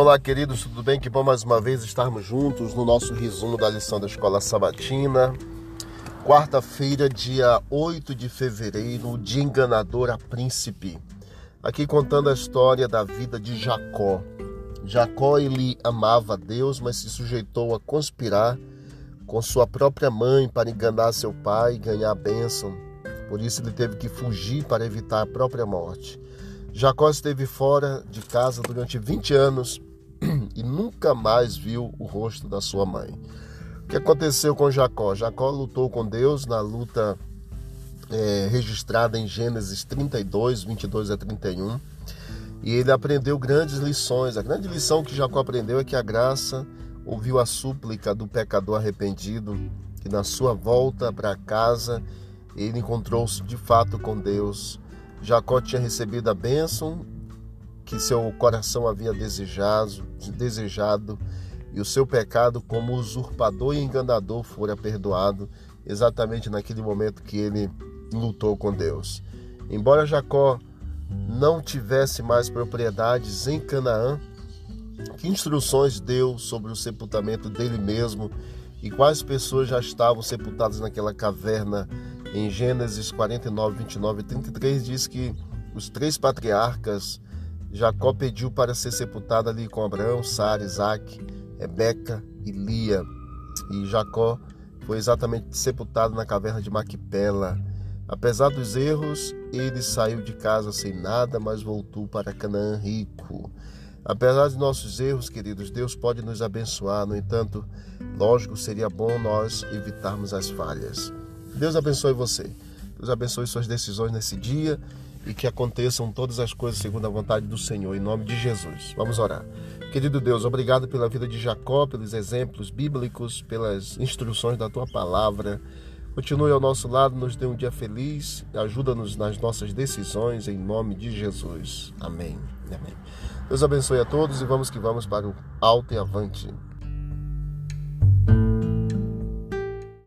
Olá, queridos, tudo bem? Que bom mais uma vez estarmos juntos no nosso resumo da lição da Escola Sabatina. Quarta-feira, dia 8 de fevereiro, de enganador a príncipe. Aqui contando a história da vida de Jacó. Jacó, ele amava Deus, mas se sujeitou a conspirar com sua própria mãe para enganar seu pai e ganhar a bênção. Por isso ele teve que fugir para evitar a própria morte. Jacó esteve fora de casa durante 20 anos e nunca mais viu o rosto da sua mãe. O que aconteceu com Jacó? Jacó lutou com Deus na luta é, registrada em Gênesis 32, 22 a 31. E ele aprendeu grandes lições. A grande lição que Jacó aprendeu é que a graça ouviu a súplica do pecador arrependido, que na sua volta para casa ele encontrou-se de fato com Deus. Jacó tinha recebido a bênção que seu coração havia desejado, desejado e o seu pecado como usurpador e enganador fora perdoado exatamente naquele momento que ele lutou com Deus. Embora Jacó não tivesse mais propriedades em Canaã, que instruções deu sobre o sepultamento dele mesmo e quais pessoas já estavam sepultadas naquela caverna? Em Gênesis 49, 29 e 33 diz que os três patriarcas Jacó pediu para ser sepultado ali com Abraão, Sara, Isaac, Rebeca e Lia. E Jacó foi exatamente sepultado na caverna de Maquipela. Apesar dos erros, ele saiu de casa sem nada, mas voltou para Canaã rico. Apesar de nossos erros, queridos, Deus pode nos abençoar. No entanto, lógico, seria bom nós evitarmos as falhas. Deus abençoe você. Deus abençoe suas decisões nesse dia e que aconteçam todas as coisas segundo a vontade do Senhor, em nome de Jesus. Vamos orar. Querido Deus, obrigado pela vida de Jacó, pelos exemplos bíblicos, pelas instruções da tua palavra. Continue ao nosso lado, nos dê um dia feliz, ajuda-nos nas nossas decisões, em nome de Jesus. Amém. Amém. Deus abençoe a todos e vamos que vamos para o alto e avante.